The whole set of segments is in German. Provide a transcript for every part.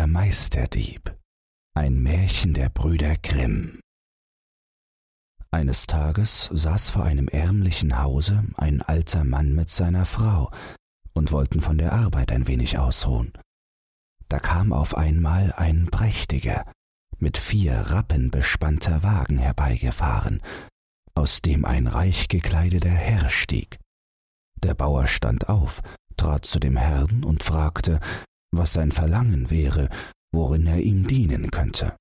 Der Meisterdieb. Ein Märchen der Brüder Grimm. Eines Tages saß vor einem ärmlichen Hause ein alter Mann mit seiner Frau und wollten von der Arbeit ein wenig ausruhen. Da kam auf einmal ein prächtiger, mit vier Rappen bespannter Wagen herbeigefahren, aus dem ein reich gekleideter Herr stieg. Der Bauer stand auf, trat zu dem Herrn und fragte, was sein Verlangen wäre, worin er ihm dienen könnte.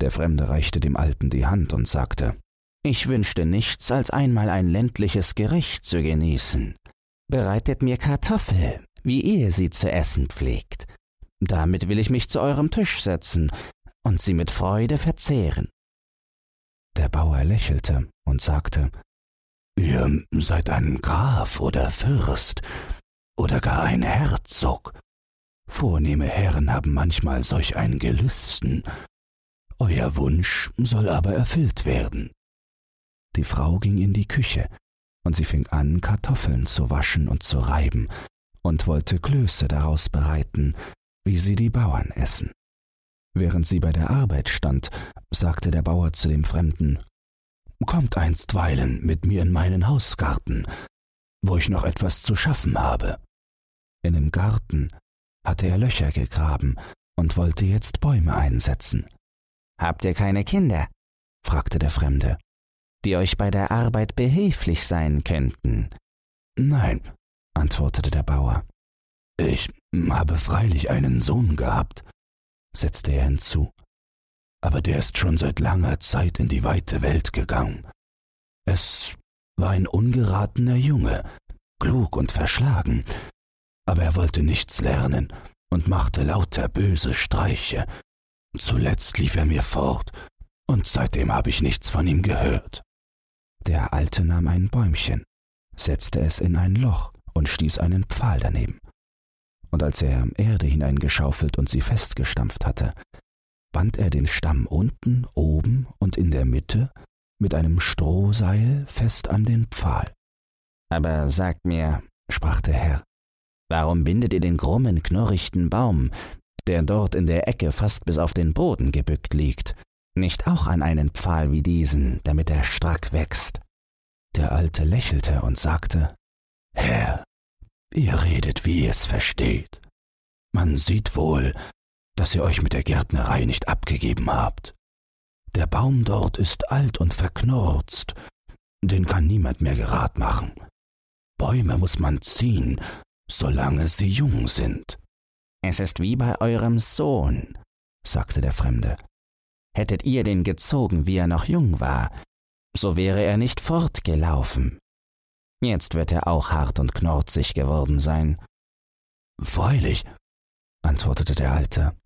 Der Fremde reichte dem Alten die Hand und sagte, Ich wünschte nichts, als einmal ein ländliches Gericht zu genießen. Bereitet mir Kartoffel, wie ihr sie zu essen pflegt. Damit will ich mich zu eurem Tisch setzen und sie mit Freude verzehren. Der Bauer lächelte und sagte, Ihr seid ein Graf oder Fürst oder gar ein Herzog. Vornehme Herren haben manchmal solch ein Gelüsten. Euer Wunsch soll aber erfüllt werden. Die Frau ging in die Küche, und sie fing an, Kartoffeln zu waschen und zu reiben, und wollte Klöße daraus bereiten, wie sie die Bauern essen. Während sie bei der Arbeit stand, sagte der Bauer zu dem Fremden Kommt einstweilen mit mir in meinen Hausgarten, wo ich noch etwas zu schaffen habe. In dem Garten hatte er Löcher gegraben und wollte jetzt Bäume einsetzen. Habt ihr keine Kinder? fragte der Fremde, die euch bei der Arbeit behilflich sein könnten. Nein, antwortete der Bauer. Ich habe freilich einen Sohn gehabt, setzte er hinzu, aber der ist schon seit langer Zeit in die weite Welt gegangen. Es war ein ungeratener Junge, klug und verschlagen, aber er wollte nichts lernen und machte lauter böse Streiche. Zuletzt lief er mir fort, und seitdem habe ich nichts von ihm gehört. Der Alte nahm ein Bäumchen, setzte es in ein Loch und stieß einen Pfahl daneben. Und als er Erde hineingeschaufelt und sie festgestampft hatte, band er den Stamm unten, oben und in der Mitte mit einem Strohseil fest an den Pfahl. Aber sagt mir, sprach der Herr, Warum bindet ihr den krummen, knurrichten Baum, der dort in der Ecke fast bis auf den Boden gebückt liegt, nicht auch an einen Pfahl wie diesen, damit er strack wächst? Der Alte lächelte und sagte, Herr, ihr redet, wie ihr es versteht. Man sieht wohl, dass ihr euch mit der Gärtnerei nicht abgegeben habt. Der Baum dort ist alt und verknurzt, den kann niemand mehr gerad machen. Bäume muss man ziehen, solange sie jung sind. Es ist wie bei eurem Sohn, sagte der Fremde. Hättet ihr den gezogen, wie er noch jung war, so wäre er nicht fortgelaufen. Jetzt wird er auch hart und knorzig geworden sein. Freilich, antwortete der Alte,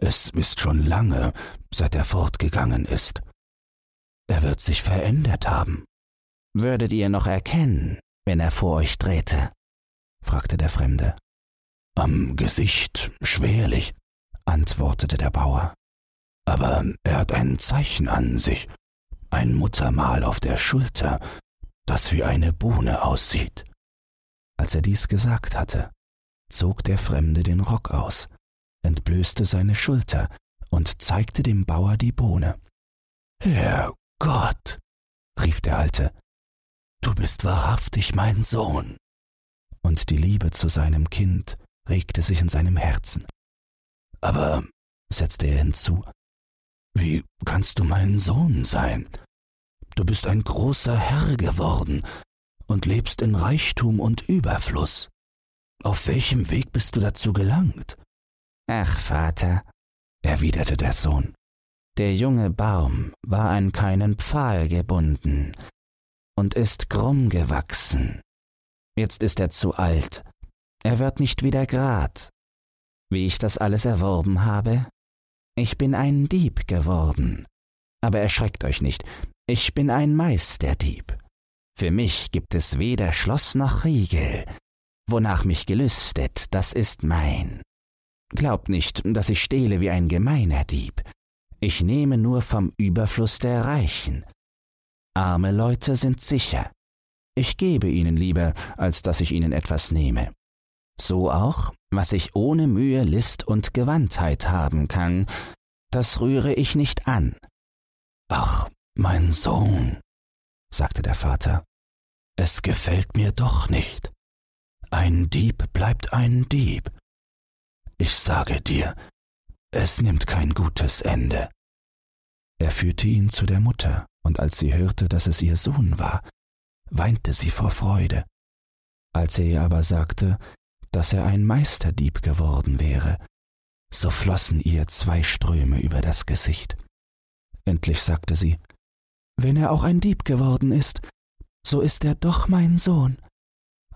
es ist schon lange, seit er fortgegangen ist. Er wird sich verändert haben. Würdet ihr noch erkennen, wenn er vor euch drehte? Fragte der Fremde. Am Gesicht schwerlich, antwortete der Bauer. Aber er hat ein Zeichen an sich, ein Muttermal auf der Schulter, das wie eine Buhne aussieht. Als er dies gesagt hatte, zog der Fremde den Rock aus, entblößte seine Schulter und zeigte dem Bauer die Bohne. Herr Gott, rief der Alte, du bist wahrhaftig mein Sohn und die Liebe zu seinem Kind regte sich in seinem Herzen. Aber, setzte er hinzu, wie kannst du mein Sohn sein? Du bist ein großer Herr geworden und lebst in Reichtum und Überfluss. Auf welchem Weg bist du dazu gelangt? Ach, Vater, erwiderte der Sohn, der junge Baum war an keinen Pfahl gebunden und ist krumm gewachsen. Jetzt ist er zu alt. Er wird nicht wieder grad. Wie ich das alles erworben habe? Ich bin ein Dieb geworden. Aber erschreckt euch nicht, ich bin ein Meisterdieb. Für mich gibt es weder Schloss noch Riegel. Wonach mich gelüstet, das ist mein. Glaubt nicht, dass ich stehle wie ein gemeiner Dieb. Ich nehme nur vom Überfluss der Reichen. Arme Leute sind sicher. Ich gebe ihnen lieber, als dass ich ihnen etwas nehme. So auch, was ich ohne Mühe, List und Gewandtheit haben kann, das rühre ich nicht an. Ach, mein Sohn, sagte der Vater, es gefällt mir doch nicht. Ein Dieb bleibt ein Dieb. Ich sage dir, es nimmt kein gutes Ende. Er führte ihn zu der Mutter, und als sie hörte, dass es ihr Sohn war, weinte sie vor Freude. Als er ihr aber sagte, dass er ein Meisterdieb geworden wäre, so flossen ihr zwei Ströme über das Gesicht. Endlich sagte sie, Wenn er auch ein Dieb geworden ist, so ist er doch mein Sohn,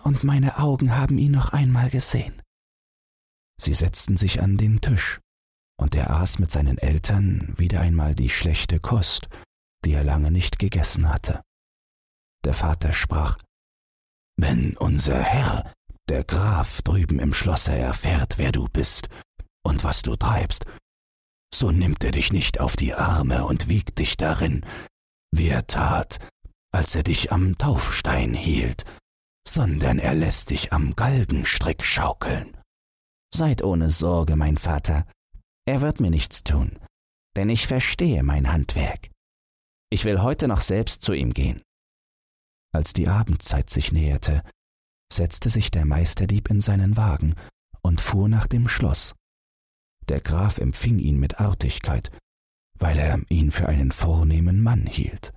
und meine Augen haben ihn noch einmal gesehen. Sie setzten sich an den Tisch, und er aß mit seinen Eltern wieder einmal die schlechte Kost, die er lange nicht gegessen hatte. Der Vater sprach Wenn unser Herr, der Graf drüben im Schlosse erfährt, wer du bist und was du treibst, so nimmt er dich nicht auf die Arme und wiegt dich darin, wie er tat, als er dich am Taufstein hielt, sondern er lässt dich am Galgenstrick schaukeln. Seid ohne Sorge, mein Vater, er wird mir nichts tun, denn ich verstehe mein Handwerk. Ich will heute noch selbst zu ihm gehen. Als die Abendzeit sich näherte, setzte sich der Meisterdieb in seinen Wagen und fuhr nach dem Schloss. Der Graf empfing ihn mit Artigkeit, weil er ihn für einen vornehmen Mann hielt.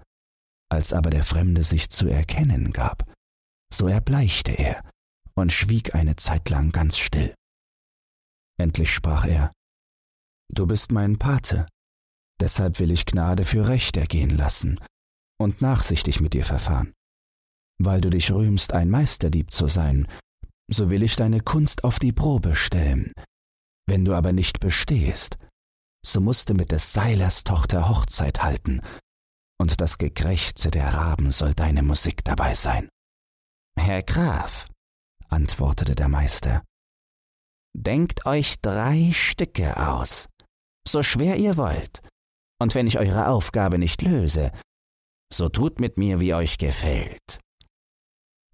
Als aber der Fremde sich zu erkennen gab, so erbleichte er und schwieg eine Zeit lang ganz still. Endlich sprach er Du bist mein Pate, deshalb will ich Gnade für Recht ergehen lassen und nachsichtig mit dir verfahren. Weil du dich rühmst, ein Meisterdieb zu sein, so will ich deine Kunst auf die Probe stellen. Wenn du aber nicht bestehst, so musst du mit des Seilers Tochter Hochzeit halten, und das Gekrächze der Raben soll deine Musik dabei sein. Herr Graf, antwortete der Meister, denkt euch drei Stücke aus, so schwer ihr wollt, und wenn ich eure Aufgabe nicht löse, so tut mit mir, wie euch gefällt.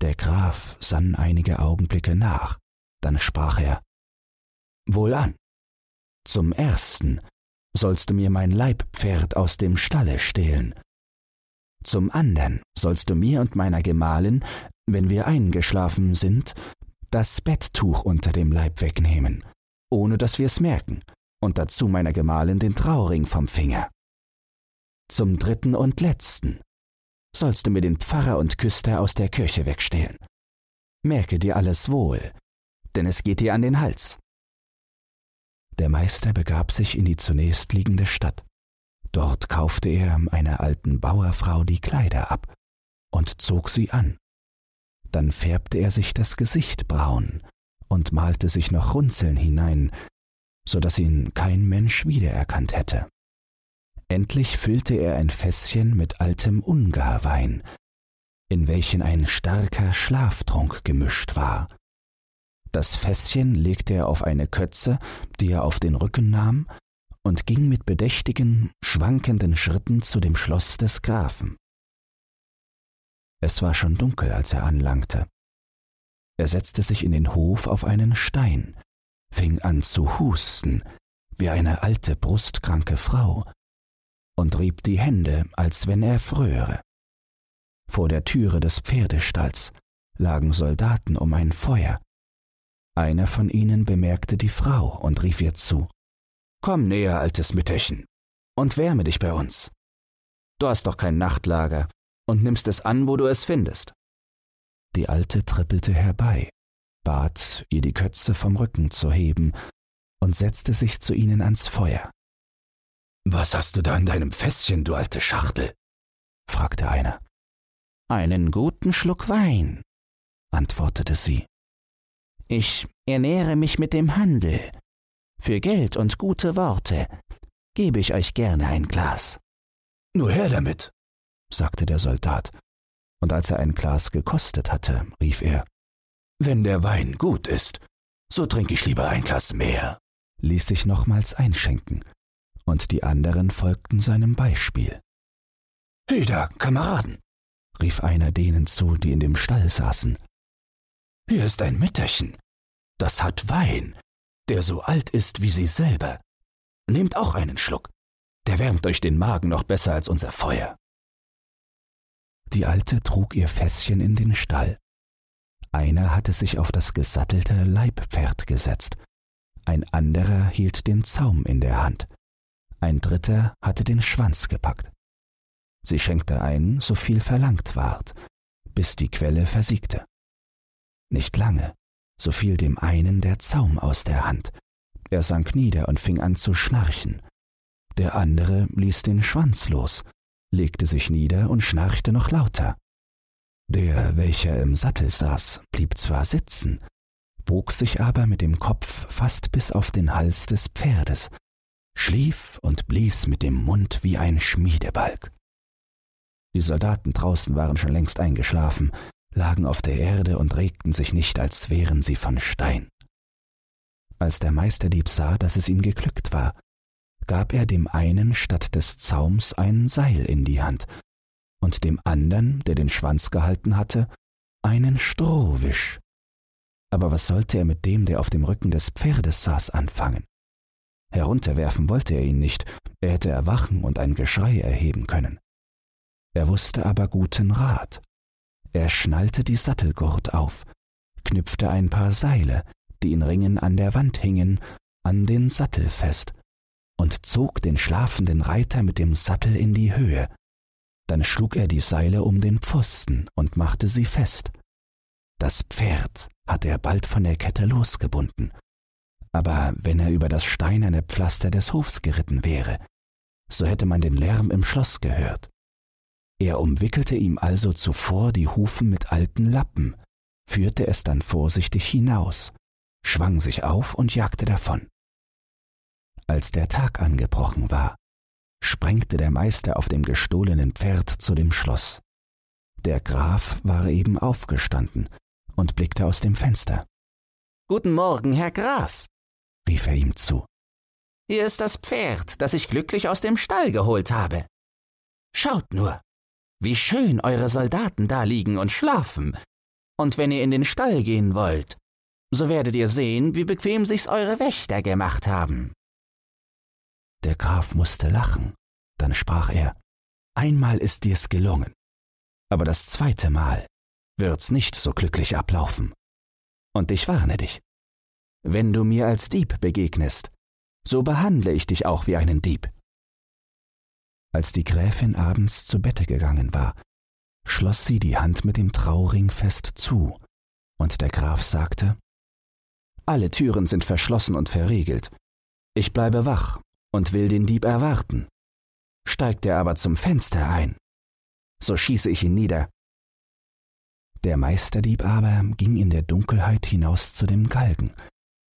Der Graf sann einige Augenblicke nach, dann sprach er Wohlan. Zum ersten sollst du mir mein Leibpferd aus dem Stalle stehlen. Zum andern sollst du mir und meiner Gemahlin, wenn wir eingeschlafen sind, das Betttuch unter dem Leib wegnehmen, ohne dass wir's merken, und dazu meiner Gemahlin den Trauring vom Finger. Zum dritten und letzten sollst du mir den Pfarrer und Küster aus der Kirche wegstehlen. Merke dir alles wohl, denn es geht dir an den Hals. Der Meister begab sich in die zunächst liegende Stadt. Dort kaufte er einer alten Bauerfrau die Kleider ab und zog sie an. Dann färbte er sich das Gesicht braun und malte sich noch Runzeln hinein, so dass ihn kein Mensch wiedererkannt hätte. Endlich füllte er ein Fässchen mit altem Ungarwein, in welchen ein starker Schlaftrunk gemischt war. Das Fässchen legte er auf eine Kötze, die er auf den Rücken nahm, und ging mit bedächtigen, schwankenden Schritten zu dem Schloss des Grafen. Es war schon dunkel, als er anlangte. Er setzte sich in den Hof auf einen Stein, fing an zu husten, wie eine alte brustkranke Frau, und rieb die Hände, als wenn er fröre. Vor der Türe des Pferdestalls lagen Soldaten um ein Feuer. Einer von ihnen bemerkte die Frau und rief ihr zu Komm näher, altes Mütterchen, und wärme dich bei uns. Du hast doch kein Nachtlager und nimmst es an, wo du es findest. Die Alte trippelte herbei, bat, ihr die Kötze vom Rücken zu heben und setzte sich zu ihnen ans Feuer. Was hast du da in deinem Fässchen, du alte Schachtel? fragte einer. Einen guten Schluck Wein, antwortete sie. Ich ernähre mich mit dem Handel. Für Geld und gute Worte gebe ich euch gerne ein Glas. Nur her damit, sagte der Soldat, und als er ein Glas gekostet hatte, rief er Wenn der Wein gut ist, so trinke ich lieber ein Glas mehr, ließ sich nochmals einschenken, und die anderen folgten seinem Beispiel. Heda, Kameraden, rief einer denen zu, die in dem Stall saßen. Hier ist ein Mütterchen, das hat Wein, der so alt ist wie Sie selber. Nehmt auch einen Schluck, der wärmt euch den Magen noch besser als unser Feuer. Die Alte trug ihr Fässchen in den Stall. Einer hatte sich auf das gesattelte Leibpferd gesetzt, ein anderer hielt den Zaum in der Hand, ein dritter hatte den Schwanz gepackt. Sie schenkte ein, so viel verlangt ward, bis die Quelle versiegte. Nicht lange, so fiel dem einen der Zaum aus der Hand. Er sank nieder und fing an zu schnarchen. Der andere ließ den Schwanz los, legte sich nieder und schnarchte noch lauter. Der, welcher im Sattel saß, blieb zwar sitzen, bog sich aber mit dem Kopf fast bis auf den Hals des Pferdes, schlief und blies mit dem Mund wie ein Schmiedebalg. Die Soldaten draußen waren schon längst eingeschlafen, lagen auf der Erde und regten sich nicht, als wären sie von Stein. Als der Meisterdieb sah, dass es ihm geglückt war, gab er dem einen statt des Zaums ein Seil in die Hand und dem andern, der den Schwanz gehalten hatte, einen Strohwisch. Aber was sollte er mit dem, der auf dem Rücken des Pferdes saß, anfangen? Herunterwerfen wollte er ihn nicht, er hätte erwachen und ein Geschrei erheben können. Er wusste aber guten Rat. Er schnallte die Sattelgurt auf, knüpfte ein paar Seile, die in Ringen an der Wand hingen, an den Sattel fest und zog den schlafenden Reiter mit dem Sattel in die Höhe. Dann schlug er die Seile um den Pfosten und machte sie fest. Das Pferd hatte er bald von der Kette losgebunden. Aber wenn er über das steinerne Pflaster des Hofs geritten wäre, so hätte man den Lärm im Schloss gehört. Er umwickelte ihm also zuvor die Hufen mit alten Lappen, führte es dann vorsichtig hinaus, schwang sich auf und jagte davon. Als der Tag angebrochen war, sprengte der Meister auf dem gestohlenen Pferd zu dem Schloss. Der Graf war eben aufgestanden und blickte aus dem Fenster. Guten Morgen, Herr Graf, rief er ihm zu. Hier ist das Pferd, das ich glücklich aus dem Stall geholt habe. Schaut nur, wie schön eure Soldaten da liegen und schlafen. Und wenn ihr in den Stall gehen wollt, so werdet ihr sehen, wie bequem sich's eure Wächter gemacht haben. Der Graf musste lachen, dann sprach er, Einmal ist dir's gelungen, aber das zweite Mal wird's nicht so glücklich ablaufen. Und ich warne dich, wenn du mir als Dieb begegnest, so behandle ich dich auch wie einen Dieb. Als die Gräfin abends zu Bette gegangen war, schloss sie die Hand mit dem Trauring fest zu, und der Graf sagte Alle Türen sind verschlossen und verriegelt. Ich bleibe wach und will den Dieb erwarten. Steigt er aber zum Fenster ein, so schieße ich ihn nieder. Der Meisterdieb aber ging in der Dunkelheit hinaus zu dem Galgen,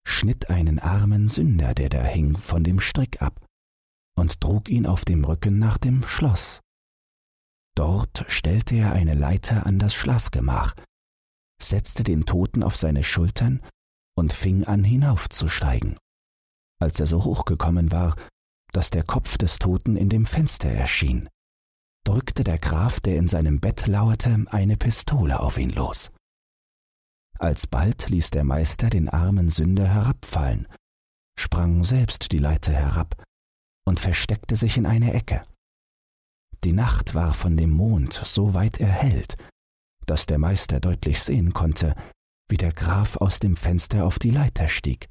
schnitt einen armen Sünder, der da hing, von dem Strick ab und trug ihn auf dem Rücken nach dem Schloss. Dort stellte er eine Leiter an das Schlafgemach, setzte den Toten auf seine Schultern und fing an hinaufzusteigen. Als er so hoch gekommen war, dass der Kopf des Toten in dem Fenster erschien, drückte der Graf, der in seinem Bett lauerte, eine Pistole auf ihn los. Alsbald ließ der Meister den armen Sünder herabfallen, sprang selbst die Leiter herab und versteckte sich in eine Ecke. Die Nacht war von dem Mond so weit erhellt, dass der Meister deutlich sehen konnte, wie der Graf aus dem Fenster auf die Leiter stieg,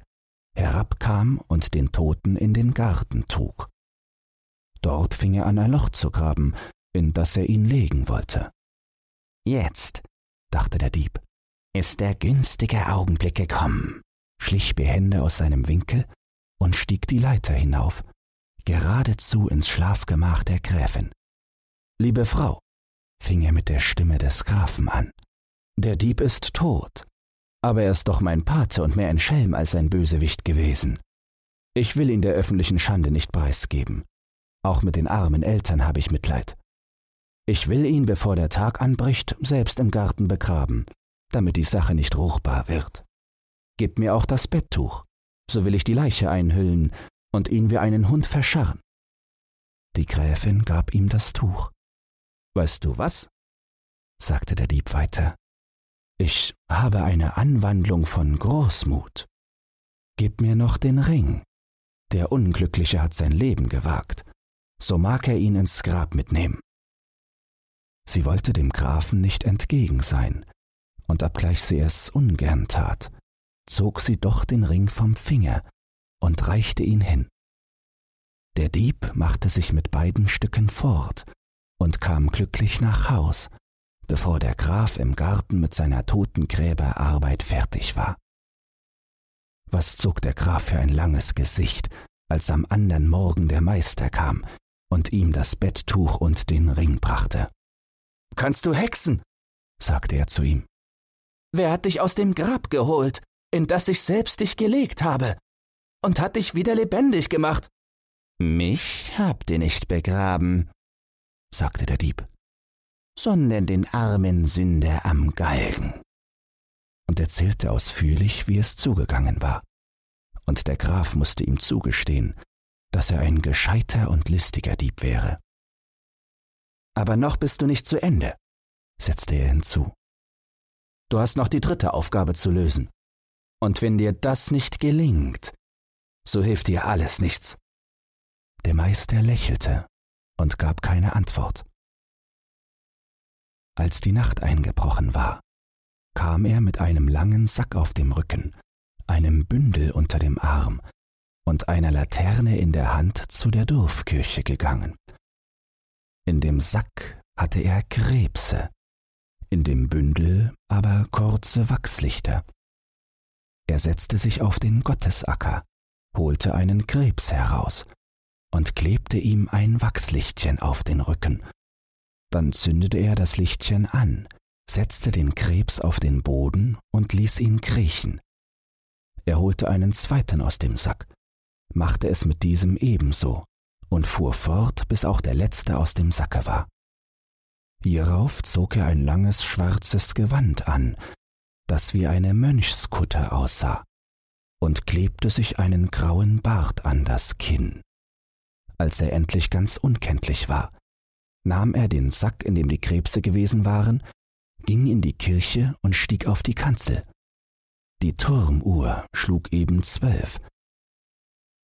herabkam und den Toten in den Garten trug. Dort fing er an, ein Loch zu graben, in das er ihn legen wollte. Jetzt, dachte der Dieb, ist der günstige Augenblick gekommen, schlich behende aus seinem Winkel und stieg die Leiter hinauf, geradezu ins Schlafgemach der Gräfin. Liebe Frau, fing er mit der Stimme des Grafen an, der Dieb ist tot, aber er ist doch mein Pate und mehr ein Schelm als ein Bösewicht gewesen. Ich will ihn der öffentlichen Schande nicht preisgeben. Auch mit den armen Eltern habe ich Mitleid. Ich will ihn, bevor der Tag anbricht, selbst im Garten begraben, damit die Sache nicht ruchbar wird. Gib mir auch das Betttuch, so will ich die Leiche einhüllen und ihn wie einen Hund verscharren. Die Gräfin gab ihm das Tuch. Weißt du was? sagte der Dieb weiter. Ich habe eine Anwandlung von Großmut. Gib mir noch den Ring. Der Unglückliche hat sein Leben gewagt. So mag er ihn ins Grab mitnehmen. Sie wollte dem Grafen nicht entgegen sein, und obgleich sie es ungern tat, zog sie doch den Ring vom Finger und reichte ihn hin. Der Dieb machte sich mit beiden Stücken fort und kam glücklich nach Haus, bevor der Graf im Garten mit seiner Totengräberarbeit fertig war. Was zog der Graf für ein langes Gesicht, als am andern Morgen der Meister kam und ihm das Betttuch und den Ring brachte. Kannst du hexen? sagte er zu ihm. Wer hat dich aus dem Grab geholt, in das ich selbst dich gelegt habe, und hat dich wieder lebendig gemacht? Mich habt ihr nicht begraben, sagte der Dieb, sondern den armen Sünder am Galgen. Und erzählte ausführlich, wie es zugegangen war. Und der Graf musste ihm zugestehen, dass er ein gescheiter und listiger Dieb wäre. Aber noch bist du nicht zu Ende, setzte er hinzu. Du hast noch die dritte Aufgabe zu lösen. Und wenn dir das nicht gelingt, so hilft dir alles nichts. Der Meister lächelte und gab keine Antwort. Als die Nacht eingebrochen war, kam er mit einem langen Sack auf dem Rücken, einem Bündel unter dem Arm und einer Laterne in der Hand zu der Dorfkirche gegangen. In dem Sack hatte er Krebse, in dem Bündel aber kurze Wachslichter. Er setzte sich auf den Gottesacker, holte einen Krebs heraus und klebte ihm ein Wachslichtchen auf den Rücken. Dann zündete er das Lichtchen an, setzte den Krebs auf den Boden und ließ ihn kriechen. Er holte einen zweiten aus dem Sack, machte es mit diesem ebenso und fuhr fort, bis auch der letzte aus dem Sacke war. Hierauf zog er ein langes schwarzes Gewand an, das wie eine Mönchskutte aussah, und klebte sich einen grauen Bart an das Kinn. Als er endlich ganz unkenntlich war, nahm er den Sack, in dem die Krebse gewesen waren, ging in die Kirche und stieg auf die Kanzel. Die Turmuhr schlug eben zwölf.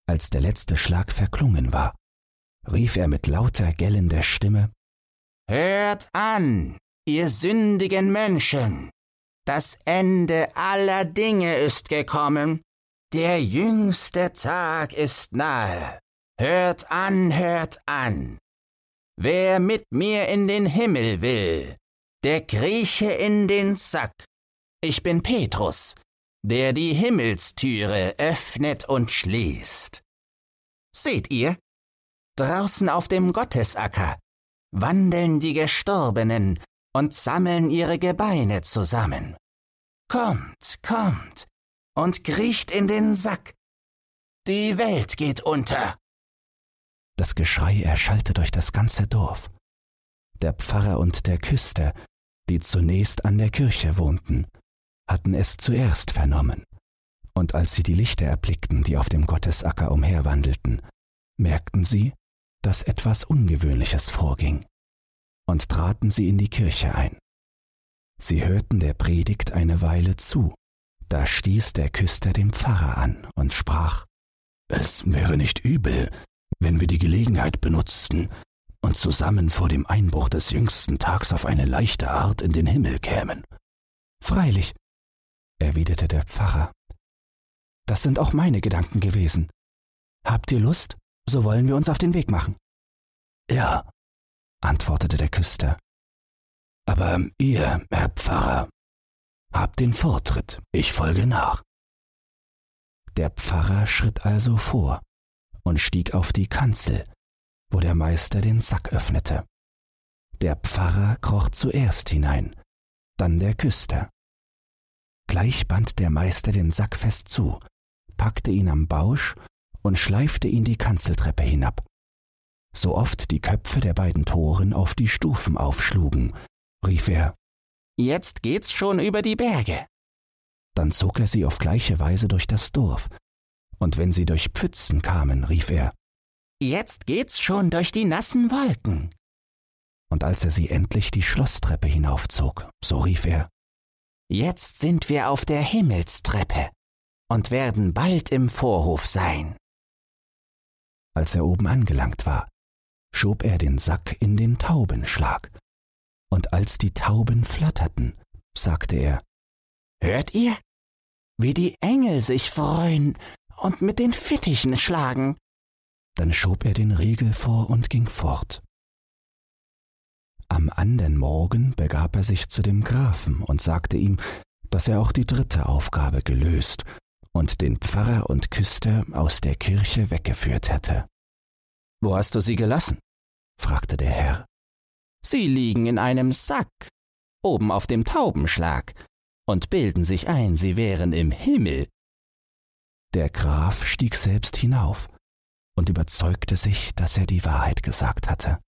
Als der letzte Schlag verklungen war, rief er mit lauter gellender Stimme Hört an, ihr sündigen Menschen, das Ende aller Dinge ist gekommen, der jüngste Tag ist nahe. Hört an, hört an. Wer mit mir in den Himmel will, der krieche in den Sack. Ich bin Petrus, der die Himmelstüre öffnet und schließt. Seht ihr, draußen auf dem Gottesacker wandeln die Gestorbenen und sammeln ihre Gebeine zusammen. Kommt, kommt und kriecht in den Sack. Die Welt geht unter. Das Geschrei erschallte durch das ganze Dorf. Der Pfarrer und der Küster, die zunächst an der Kirche wohnten, hatten es zuerst vernommen, und als sie die Lichter erblickten, die auf dem Gottesacker umherwandelten, merkten sie, dass etwas Ungewöhnliches vorging, und traten sie in die Kirche ein. Sie hörten der Predigt eine Weile zu, da stieß der Küster den Pfarrer an und sprach Es wäre nicht übel, wenn wir die Gelegenheit benutzten und zusammen vor dem Einbruch des jüngsten Tags auf eine leichte Art in den Himmel kämen. Freilich, erwiderte der Pfarrer. Das sind auch meine Gedanken gewesen. Habt ihr Lust? So wollen wir uns auf den Weg machen. Ja, antwortete der Küster. Aber ihr, Herr Pfarrer, habt den Vortritt, ich folge nach. Der Pfarrer schritt also vor und stieg auf die Kanzel, wo der Meister den Sack öffnete. Der Pfarrer kroch zuerst hinein, dann der Küster. Gleich band der Meister den Sack fest zu, packte ihn am Bausch und schleifte ihn die Kanzeltreppe hinab. So oft die Köpfe der beiden Toren auf die Stufen aufschlugen, rief er Jetzt geht's schon über die Berge. Dann zog er sie auf gleiche Weise durch das Dorf, und wenn sie durch Pfützen kamen, rief er Jetzt geht's schon durch die nassen Wolken. Und als er sie endlich die Schlosstreppe hinaufzog, so rief er Jetzt sind wir auf der Himmelstreppe und werden bald im Vorhof sein. Als er oben angelangt war, schob er den Sack in den Taubenschlag. Und als die Tauben flatterten, sagte er, Hört ihr? Wie die Engel sich freuen und mit den Fittichen schlagen. Dann schob er den Riegel vor und ging fort. Am andern Morgen begab er sich zu dem Grafen und sagte ihm, dass er auch die dritte Aufgabe gelöst und den Pfarrer und Küster aus der Kirche weggeführt hätte. Wo hast du sie gelassen? fragte der Herr. Sie liegen in einem Sack, oben auf dem Taubenschlag, und bilden sich ein, sie wären im Himmel. Der Graf stieg selbst hinauf und überzeugte sich, dass er die Wahrheit gesagt hatte.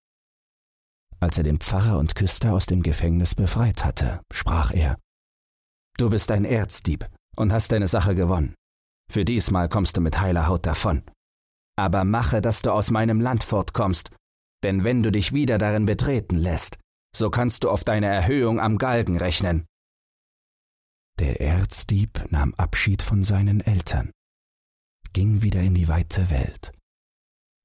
Als er den Pfarrer und Küster aus dem Gefängnis befreit hatte, sprach er Du bist ein Erzdieb und hast deine Sache gewonnen. Für diesmal kommst du mit heiler Haut davon. Aber mache, dass du aus meinem Land fortkommst, denn wenn du dich wieder darin betreten lässt, so kannst du auf deine Erhöhung am Galgen rechnen. Der Erzdieb nahm Abschied von seinen Eltern, ging wieder in die weite Welt,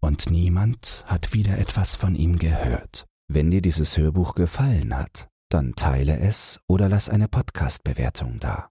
und niemand hat wieder etwas von ihm gehört. Wenn dir dieses Hörbuch gefallen hat, dann teile es oder lass eine Podcast-Bewertung da.